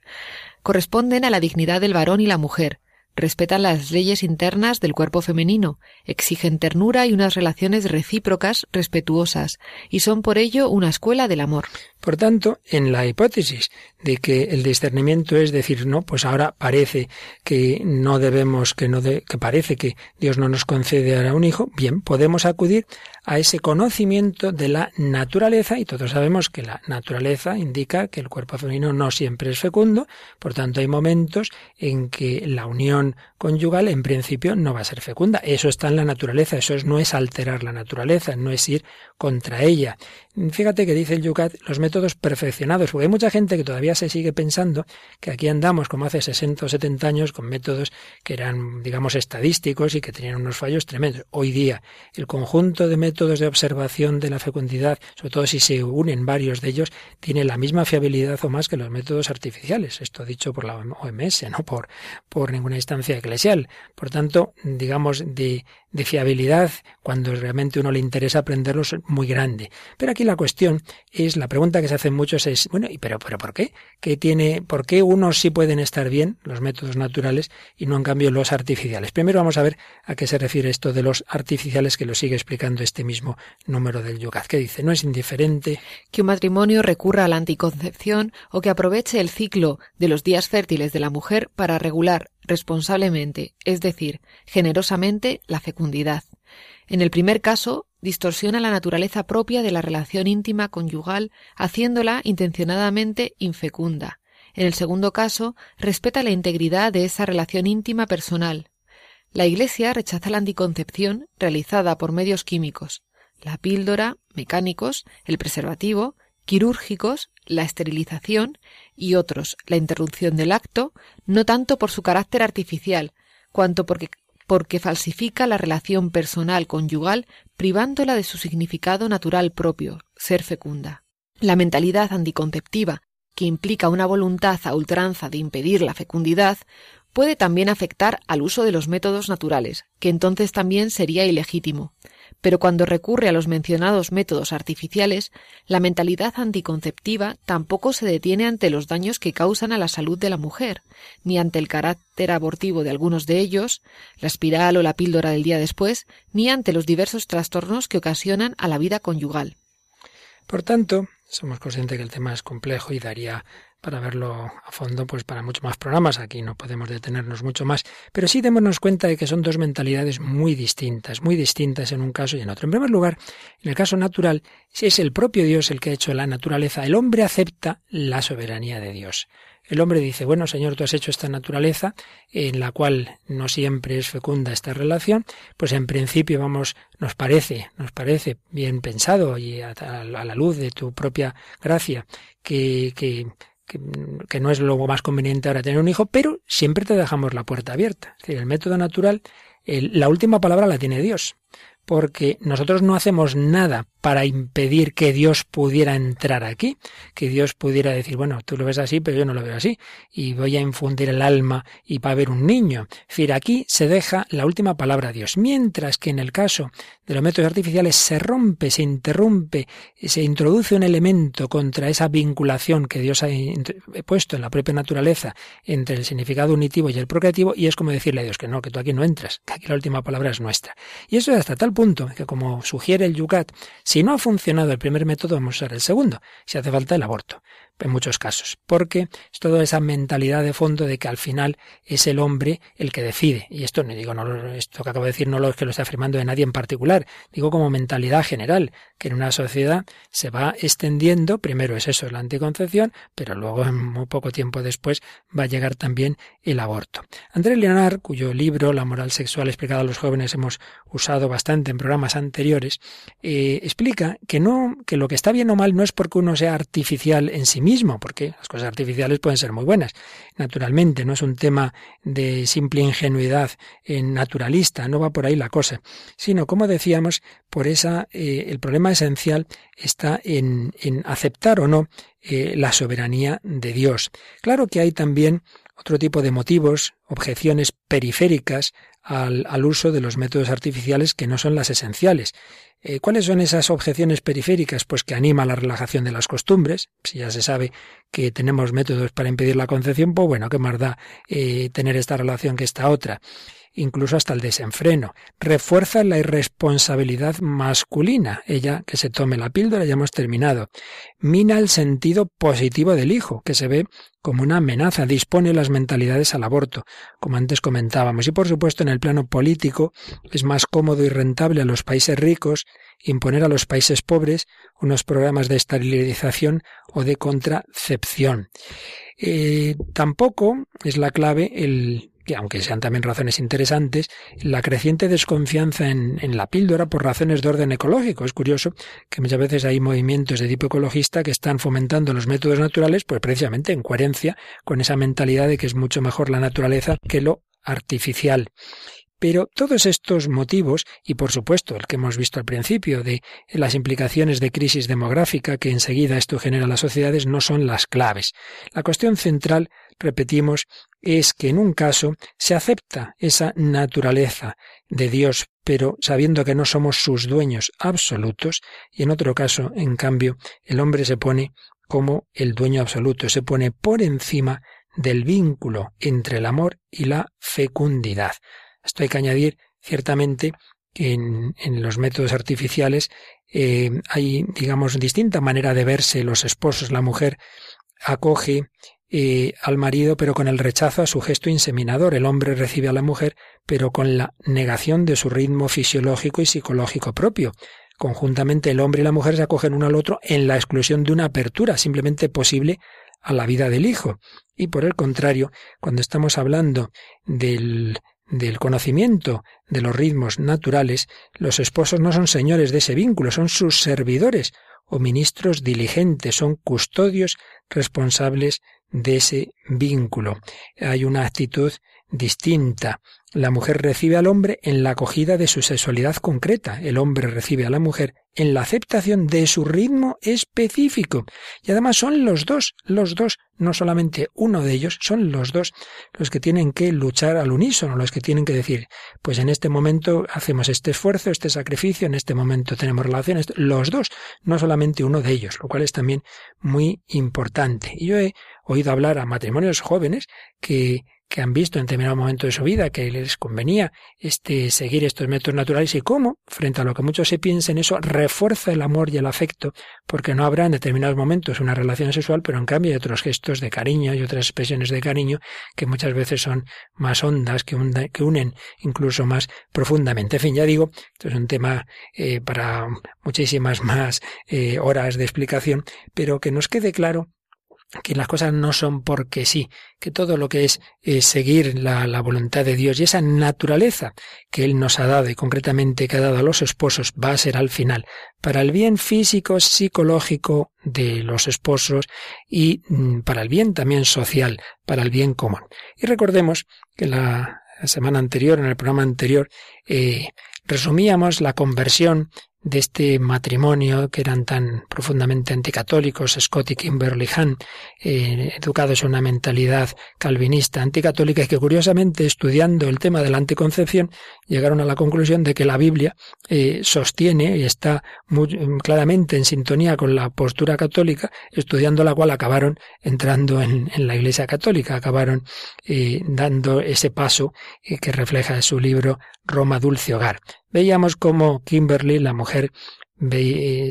Corresponden a la dignidad del varón y la mujer, respetan las leyes internas del cuerpo femenino, exigen ternura y unas relaciones recíprocas respetuosas, y son por ello una escuela del amor. Por tanto, en la hipótesis de que el discernimiento es decir, no, pues ahora parece que no debemos, que no que parece que Dios no nos concede ahora un hijo, bien, podemos acudir a ese conocimiento de la naturaleza y todos sabemos que la naturaleza indica que el cuerpo femenino no siempre es fecundo, por tanto hay momentos en que la unión conyugal en principio no va a ser fecunda. Eso está en la naturaleza, eso no es alterar la naturaleza, no es ir contra ella. Fíjate que dice el Yucat los métodos perfeccionados, porque hay mucha gente que todavía se sigue pensando que aquí andamos como hace 60 o 70 años con métodos que eran, digamos, estadísticos y que tenían unos fallos tremendos. Hoy día, el conjunto de métodos de observación de la fecundidad, sobre todo si se unen varios de ellos, tiene la misma fiabilidad o más que los métodos artificiales. Esto dicho por la OMS, no por, por ninguna instancia eclesial. Por tanto, digamos, de, de fiabilidad, cuando realmente uno le interesa aprenderlos, muy grande. Pero aquí la cuestión es, la pregunta que se hacen muchos es, bueno, ¿y pero, pero por qué? ¿Qué tiene, por qué unos sí pueden estar bien, los métodos naturales, y no en cambio los artificiales? Primero vamos a ver a qué se refiere esto de los artificiales que lo sigue explicando este mismo número del Yucat, que dice, no es indiferente que un matrimonio recurra a la anticoncepción o que aproveche el ciclo de los días fértiles de la mujer para regular responsablemente, es decir, generosamente, la fecundidad. En el primer caso, distorsiona la naturaleza propia de la relación íntima conyugal, haciéndola intencionadamente infecunda. En el segundo caso, respeta la integridad de esa relación íntima personal. La Iglesia rechaza la anticoncepción realizada por medios químicos, la píldora, mecánicos, el preservativo, quirúrgicos, la esterilización y otros, la interrupción del acto, no tanto por su carácter artificial, cuanto porque, porque falsifica la relación personal conyugal, privándola de su significado natural propio, ser fecunda. La mentalidad anticonceptiva, que implica una voluntad a ultranza de impedir la fecundidad, puede también afectar al uso de los métodos naturales, que entonces también sería ilegítimo pero cuando recurre a los mencionados métodos artificiales, la mentalidad anticonceptiva tampoco se detiene ante los daños que causan a la salud de la mujer, ni ante el carácter abortivo de algunos de ellos, la espiral o la píldora del día después, ni ante los diversos trastornos que ocasionan a la vida conyugal. Por tanto, somos conscientes que el tema es complejo y daría para verlo a fondo, pues para muchos más programas. Aquí no podemos detenernos mucho más, pero sí démonos cuenta de que son dos mentalidades muy distintas, muy distintas en un caso y en otro. En primer lugar, en el caso natural, si es el propio Dios el que ha hecho la naturaleza, el hombre acepta la soberanía de Dios. El hombre dice, bueno, Señor, tú has hecho esta naturaleza en la cual no siempre es fecunda esta relación, pues en principio vamos, nos parece, nos parece bien pensado y a, la luz de tu propia gracia que, que que, no es lo más conveniente ahora tener un hijo, pero siempre te dejamos la puerta abierta. Es decir, el método natural, la última palabra la tiene Dios, porque nosotros no hacemos nada para impedir que Dios pudiera entrar aquí, que Dios pudiera decir, bueno, tú lo ves así, pero yo no lo veo así, y voy a infundir el alma y va a haber un niño. Es decir, aquí se deja la última palabra a Dios, mientras que en el caso de los métodos artificiales se rompe, se interrumpe, se introduce un elemento contra esa vinculación que Dios ha puesto en la propia naturaleza entre el significado unitivo y el procreativo, y es como decirle a Dios que no, que tú aquí no entras, que aquí la última palabra es nuestra. Y eso es hasta tal punto que, como sugiere el Yucat, si no ha funcionado el primer método, vamos a usar el segundo, si hace falta el aborto en muchos casos, porque es toda esa mentalidad de fondo de que al final es el hombre el que decide. Y esto no digo, no, esto que acabo de decir no lo es que lo esté afirmando de nadie en particular, digo como mentalidad general, que en una sociedad se va extendiendo, primero es eso, la anticoncepción, pero luego en muy poco tiempo después va a llegar también el aborto. Andrés Leonard, cuyo libro La moral sexual explicada a los jóvenes hemos usado bastante en programas anteriores, eh, explica que no, que lo que está bien o mal no es porque uno sea artificial en sí mismo, mismo, porque las cosas artificiales pueden ser muy buenas. Naturalmente, no es un tema de simple ingenuidad naturalista, no va por ahí la cosa, sino, como decíamos, por esa, eh, el problema esencial está en, aceptar o no eh, la soberanía de Dios. Claro que hay también otro tipo de motivos, objeciones periféricas al, uso de los métodos artificiales que no son las esenciales. Eh, ¿Cuáles son esas objeciones periféricas? Pues que anima la relajación de las costumbres. Si ya se sabe que tenemos métodos para impedir la concepción, pues bueno, qué más da eh, tener esta relación que esta otra incluso hasta el desenfreno. Refuerza la irresponsabilidad masculina. Ella que se tome la píldora, ya hemos terminado. Mina el sentido positivo del hijo, que se ve como una amenaza, dispone las mentalidades al aborto, como antes comentábamos. Y por supuesto, en el plano político, es más cómodo y rentable a los países ricos imponer a los países pobres unos programas de esterilización o de contracepción. Eh, tampoco es la clave el que aunque sean también razones interesantes, la creciente desconfianza en, en, la píldora por razones de orden ecológico. Es curioso que muchas veces hay movimientos de tipo ecologista que están fomentando los métodos naturales, pues precisamente en coherencia con esa mentalidad de que es mucho mejor la naturaleza que lo artificial. Pero todos estos motivos, y por supuesto el que hemos visto al principio de las implicaciones de crisis demográfica que enseguida esto genera las sociedades, no son las claves. La cuestión central, repetimos, es que en un caso se acepta esa naturaleza de Dios, pero sabiendo que no somos sus dueños absolutos, y en otro caso, en cambio, el hombre se pone como el dueño absoluto, se pone por encima del vínculo entre el amor y la fecundidad. Esto hay que añadir ciertamente que en, en los métodos artificiales eh, hay, digamos, distinta manera de verse los esposos. La mujer acoge eh, al marido, pero con el rechazo a su gesto inseminador. El hombre recibe a la mujer, pero con la negación de su ritmo fisiológico y psicológico propio. Conjuntamente el hombre y la mujer se acogen uno al otro en la exclusión de una apertura simplemente posible a la vida del hijo. Y por el contrario, cuando estamos hablando del del conocimiento de los ritmos naturales, los esposos no son señores de ese vínculo, son sus servidores o ministros diligentes, son custodios responsables de ese vínculo. Hay una actitud distinta. La mujer recibe al hombre en la acogida de su sexualidad concreta, el hombre recibe a la mujer en la aceptación de su ritmo específico. Y además son los dos, los dos, no solamente uno de ellos, son los dos los que tienen que luchar al unísono, los que tienen que decir, pues en este momento hacemos este esfuerzo, este sacrificio, en este momento tenemos relaciones, los dos, no solamente uno de ellos, lo cual es también muy importante. Y yo he oído hablar a matrimonios jóvenes que que han visto en determinado momento de su vida que les convenía este seguir estos métodos naturales y cómo, frente a lo que muchos se piensen, eso refuerza el amor y el afecto, porque no habrá en determinados momentos una relación sexual, pero en cambio hay otros gestos de cariño y otras expresiones de cariño que muchas veces son más hondas, que, unen incluso más profundamente. En fin, ya digo, esto es un tema eh, para muchísimas más eh, horas de explicación, pero que nos quede claro que las cosas no son porque sí, que todo lo que es, seguir la, la, voluntad de Dios y esa naturaleza que Él nos ha dado y concretamente que ha dado a los esposos va a ser al final para el bien físico, psicológico de los esposos y mm, para el bien también social, para el bien común. Y recordemos que la, semana anterior, en el programa anterior, eh, resumíamos la conversión de este matrimonio que eran tan profundamente anticatólicos, Scott y Kimberly Hahn, eh, educados en una mentalidad calvinista anticatólica y que curiosamente estudiando el tema de la anticoncepción llegaron a la conclusión de que la Biblia eh, sostiene y está muy claramente en sintonía con la postura católica, estudiando la cual acabaron entrando en, la Iglesia católica, acabaron eh, dando ese paso que refleja su libro Roma Dulce Hogar. Veíamos cómo Kimberly, la mujer,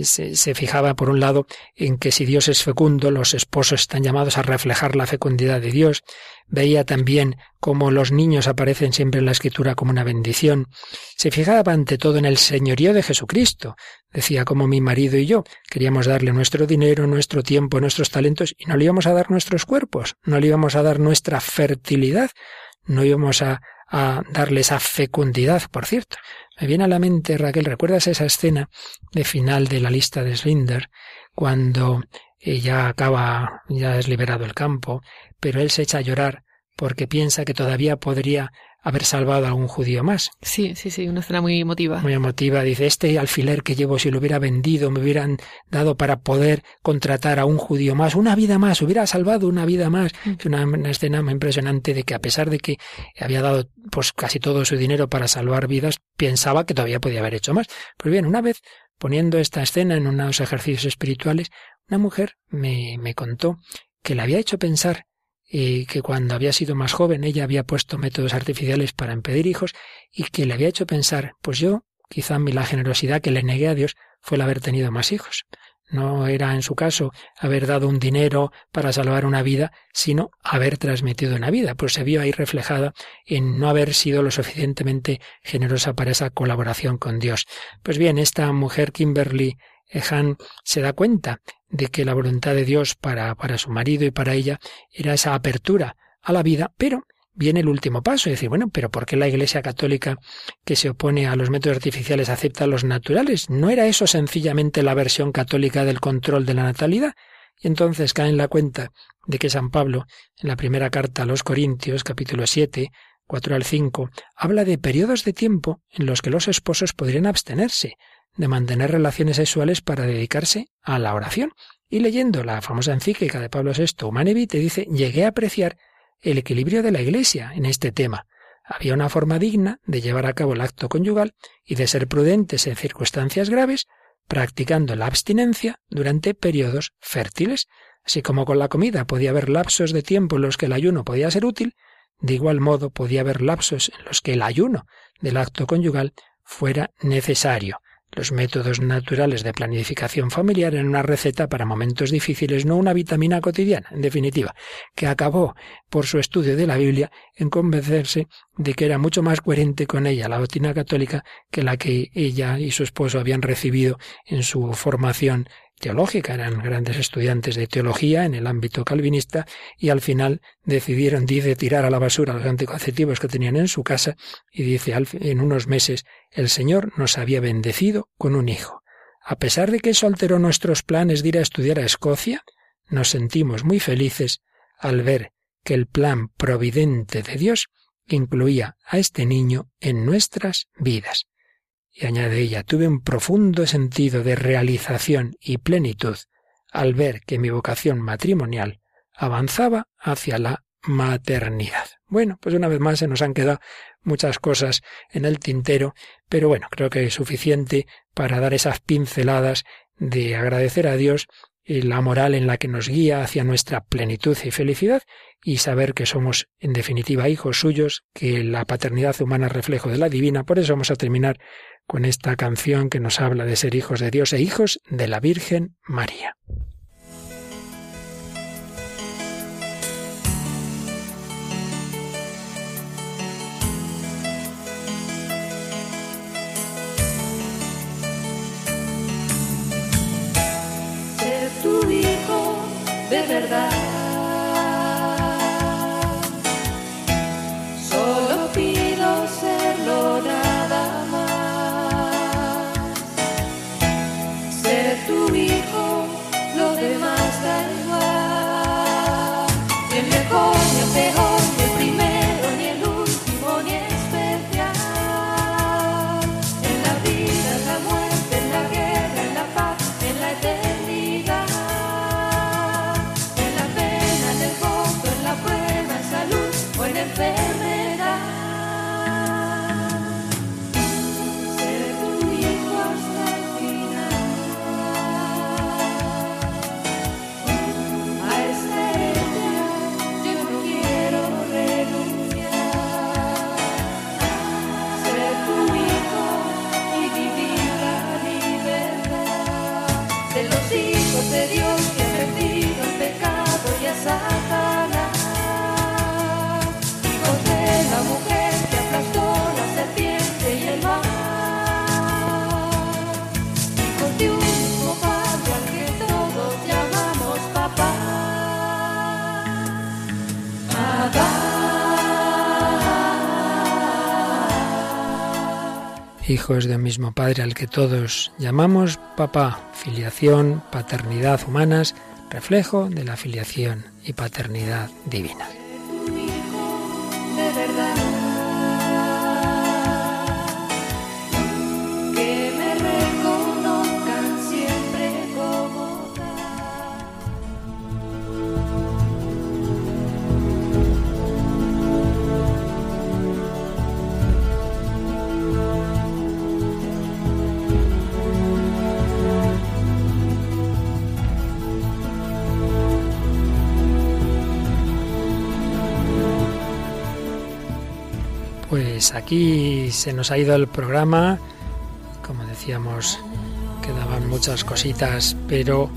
se, fijaba por un lado en que si Dios es fecundo, los esposos están llamados a reflejar la fecundidad de Dios. Veía también cómo los niños aparecen siempre en la escritura como una bendición. Se fijaba ante todo en el señorío de Jesucristo. Decía como mi marido y yo queríamos darle nuestro dinero, nuestro tiempo, nuestros talentos y no le íbamos a dar nuestros cuerpos, no le íbamos a dar nuestra fertilidad, no íbamos a a darle esa fecundidad, por cierto. Me viene a la mente, Raquel, ¿recuerdas esa escena de final de la lista de Slinder, cuando ella acaba, ya es liberado el campo, pero él se echa a llorar porque piensa que todavía podría haber salvado a algún judío más. Sí, sí, sí, una escena muy emotiva. Muy emotiva. Dice, este alfiler que llevo, si lo hubiera vendido, me hubieran dado para poder contratar a un judío más, una vida más, hubiera salvado una vida más. Mm. Es una, una escena muy impresionante de que a pesar de que había dado pues casi todo su dinero para salvar vidas, pensaba que todavía podía haber hecho más. Pues bien, una vez poniendo esta escena en unos ejercicios espirituales, una mujer me, me contó que le había hecho pensar eh, que cuando había sido más joven ella había puesto métodos artificiales para impedir hijos y que le había hecho pensar, pues yo, quizá la generosidad que le negué a Dios fue el haber tenido más hijos. No era en su caso haber dado un dinero para salvar una vida, sino haber transmitido una vida, pues se vio ahí reflejada en no haber sido lo suficientemente generosa para esa colaboración con Dios. Pues bien, esta mujer Kimberly Han se da cuenta de que la voluntad de Dios para, para su marido y para ella era esa apertura a la vida, pero viene el último paso, es decir, bueno, pero ¿por qué la Iglesia Católica que se opone a los métodos artificiales acepta los naturales? ¿No era eso sencillamente la versión católica del control de la natalidad? Y entonces cae en la cuenta de que San Pablo, en la primera carta a los Corintios, capítulo 7, 4 al 5, habla de periodos de tiempo en los que los esposos podrían abstenerse de mantener relaciones sexuales para dedicarse a la oración. Y leyendo la famosa encíclica de Pablo VI, Humane Vitae, dice, llegué a apreciar el equilibrio de la Iglesia en este tema. Había una forma digna de llevar a cabo el acto conyugal y de ser prudentes en circunstancias graves, practicando la abstinencia durante periodos fértiles. Así como con la comida podía haber lapsos de tiempo en los que el ayuno podía ser útil, de igual modo podía haber lapsos en los que el ayuno del acto conyugal fuera necesario. Los métodos naturales de planificación familiar eran una receta para momentos difíciles, no una vitamina cotidiana, en definitiva, que acabó por su estudio de la Biblia en convencerse de que era mucho más coherente con ella la doctrina católica que la que ella y su esposo habían recibido en su formación teológica, eran grandes estudiantes de teología en el ámbito calvinista y al final decidieron, dice, tirar a la basura los anticonceptivos que tenían en su casa y dice, en unos meses el Señor nos había bendecido con un hijo. A pesar de que eso alteró nuestros planes de ir a estudiar a Escocia, nos sentimos muy felices al ver que el plan providente de Dios incluía a este niño en nuestras vidas. Y añade ella, tuve un profundo sentido de realización y plenitud al ver que mi vocación matrimonial avanzaba hacia la maternidad. Bueno, pues una vez más se nos han quedado muchas cosas en el tintero, pero bueno, creo que es suficiente para dar esas pinceladas de agradecer a Dios la moral en la que nos guía hacia nuestra plenitud y felicidad y saber que somos en definitiva hijos suyos, que la paternidad humana es reflejo de la divina. Por eso vamos a terminar con esta canción que nos habla de ser hijos de Dios e hijos de la Virgen María. De verdad. Hijos de un mismo Padre al que todos llamamos papá, filiación, paternidad humanas, reflejo de la filiación y paternidad divina. Aquí se nos ha ido el programa. Como decíamos, quedaban muchas cositas, pero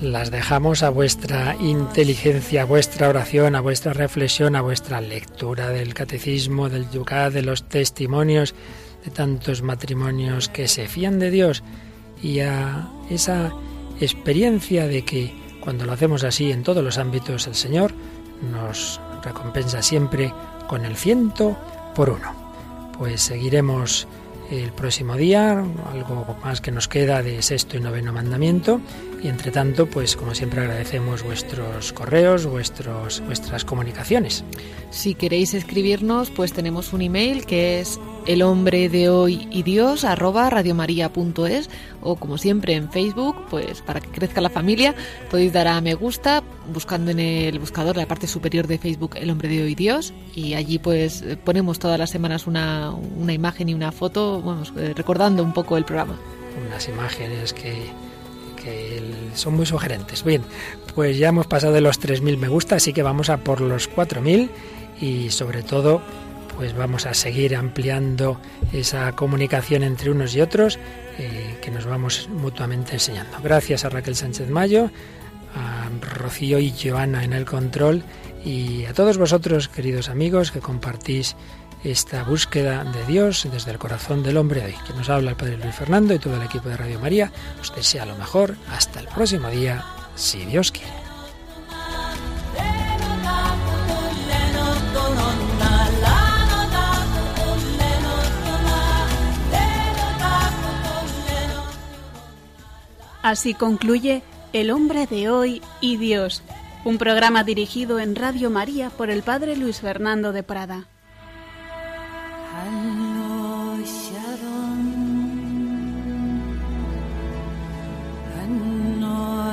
las dejamos a vuestra inteligencia, a vuestra oración, a vuestra reflexión, a vuestra lectura del catecismo, del yucat, de los testimonios de tantos matrimonios que se fían de Dios y a esa experiencia de que cuando lo hacemos así en todos los ámbitos el Señor nos recompensa siempre con el ciento por uno. Pues seguiremos el próximo día, algo más que nos queda de sexto y noveno mandamiento. Y entre tanto, pues como siempre agradecemos vuestros correos, vuestros, vuestras comunicaciones. Si queréis escribirnos, pues tenemos un email que es el hombre de hoy y Dios arroba radiomaria.es o como siempre en Facebook, pues para que crezca la familia, podéis dar a me gusta buscando en el buscador la parte superior de Facebook el hombre de hoy y Dios y allí pues ponemos todas las semanas una, una imagen y una foto, vamos, eh, recordando un poco el programa. Unas imágenes que, son muy sugerentes. Bien, pues ya hemos pasado de los 3.000 me gusta, así que vamos a por los 4.000 y sobre todo pues vamos a seguir ampliando esa comunicación entre unos y otros eh, que nos vamos mutuamente enseñando. Gracias a Raquel Sánchez Mayo, a Rocío y Joana en el control y a todos vosotros, queridos amigos, que compartís esta búsqueda de Dios desde el corazón del hombre hoy. Que nos habla el Padre Luis Fernando y todo el equipo de Radio María. Os desea lo mejor. Hasta el próximo día, si Dios quiere. Así concluye El hombre de hoy y Dios, un programa dirigido en Radio María por el Padre Luis Fernando de Prada. Hello, Sharon. Hello,